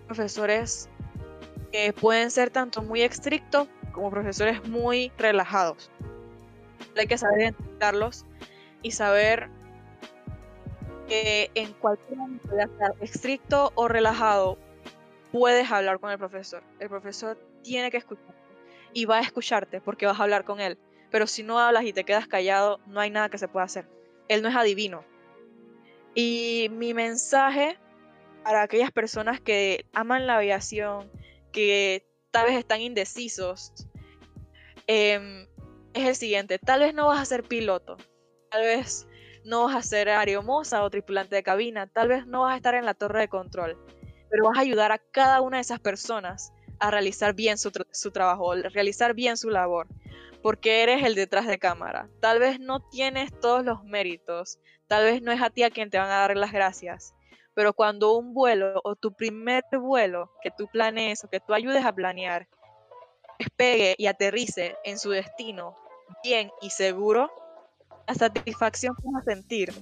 profesores que pueden ser tanto muy estrictos como profesores muy relajados. Hay que saber identificarlos y saber que en cualquier momento, ya sea estricto o relajado, puedes hablar con el profesor. El profesor tiene que escucharte y va a escucharte porque vas a hablar con él. Pero si no hablas y te quedas callado, no hay nada que se pueda hacer. Él no es adivino. Y mi mensaje para aquellas personas que aman la aviación, que tal vez están indecisos, em, es el siguiente. Tal vez no vas a ser piloto. Tal vez no vas a ser aeromoza o tripulante de cabina. Tal vez no vas a estar en la torre de control. Pero vas a ayudar a cada una de esas personas a realizar bien su, su trabajo, realizar bien su labor porque eres el detrás de cámara. Tal vez no tienes todos los méritos, tal vez no es a ti a quien te van a dar las gracias, pero cuando un vuelo o tu primer vuelo que tú planees o que tú ayudes a planear despegue y aterrice en su destino bien y seguro, la satisfacción que vas a sentir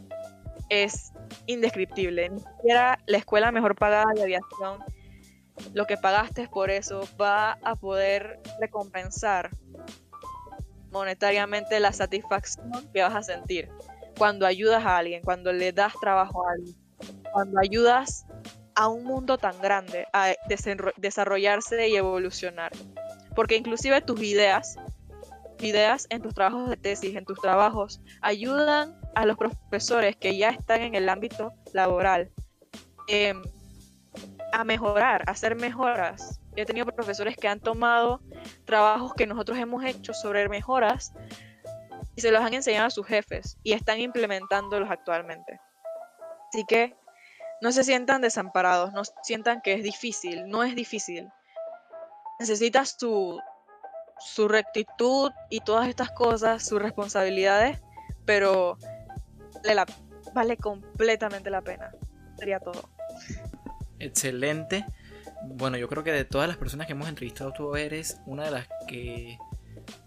es indescriptible. Ni siquiera la escuela mejor pagada de aviación, lo que pagaste por eso va a poder recompensar monetariamente la satisfacción que vas a sentir cuando ayudas a alguien, cuando le das trabajo a alguien, cuando ayudas a un mundo tan grande a desarrollarse y evolucionar. Porque inclusive tus ideas, ideas en tus trabajos de tesis, en tus trabajos, ayudan a los profesores que ya están en el ámbito laboral em, a mejorar, a hacer mejoras he tenido profesores que han tomado trabajos que nosotros hemos hecho sobre mejoras y se los han enseñado a sus jefes y están implementándolos actualmente. Así que no se sientan desamparados, no sientan que es difícil, no es difícil. Necesitas su, su rectitud y todas estas cosas, sus responsabilidades, pero vale, vale completamente la pena. Sería todo. Excelente. Bueno, yo creo que de todas las personas que hemos entrevistado, tú eres una de las que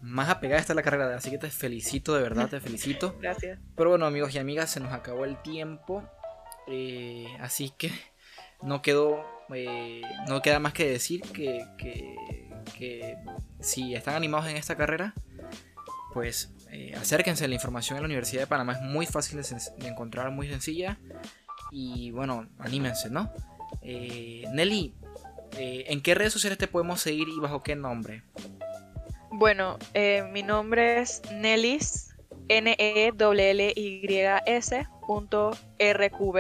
más apegada está la carrera. Así que te felicito, de verdad, te felicito. Gracias. Pero bueno, amigos y amigas, se nos acabó el tiempo. Eh, así que no quedó. Eh, no queda más que decir que, que, si están animados en esta carrera, pues eh, acérquense. La información en la Universidad de Panamá es muy fácil de, encontrar, muy sencilla. Y bueno, anímense, ¿no? Nelly, eh, ¿En qué redes sociales te podemos seguir y bajo qué nombre? Bueno, eh, mi nombre es Nelis, n e l y s RQB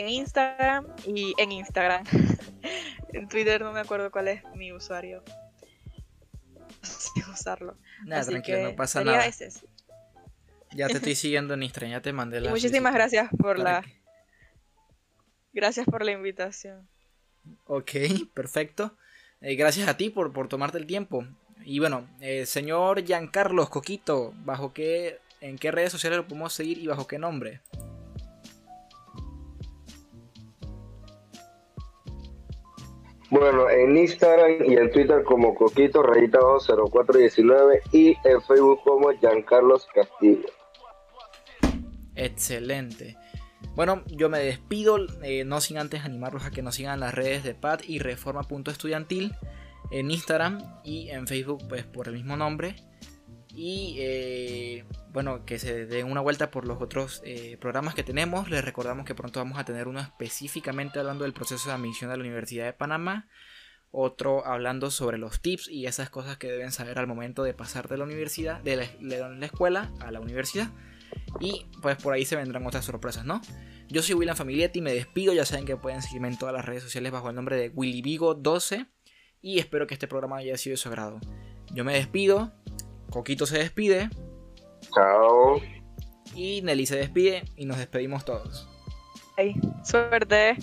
en Instagram y en Instagram. en Twitter no me acuerdo cuál es mi usuario. No usarlo. Nada, tranquilo, no pasa nada. Ya te estoy siguiendo en Instagram, ya te mandé la. muchísimas gracias por la. Gracias por la invitación. Ok, perfecto. Eh, gracias a ti por, tomarte el tiempo. Y bueno, eh, señor Giancarlos Coquito, ¿bajo qué, ¿en qué redes sociales lo podemos seguir y bajo qué nombre? Bueno, en Instagram y en Twitter como Coquito Rayita 0419 y en Facebook como Giancarlos Castillo. Excelente. Bueno, yo me despido, eh, no sin antes animarlos a que nos sigan las redes de PAD y Reforma.estudiantil en Instagram y en Facebook, pues por el mismo nombre. Y eh, bueno, que se den una vuelta por los otros eh, programas que tenemos. Les recordamos que pronto vamos a tener uno específicamente hablando del proceso de admisión a la Universidad de Panamá. Otro hablando sobre los tips y esas cosas que deben saber al momento de pasar de la universidad, de la escuela a la universidad. Y pues por ahí se vendrán otras sorpresas, ¿no? Yo soy William Familietti, me despido, ya saben que pueden seguirme en todas las redes sociales bajo el nombre de Willy Vigo 12 y espero que este programa haya sido de su agrado. Yo me despido, Coquito se despide Chao. y Nelly se despide y nos despedimos todos. Ay, suerte.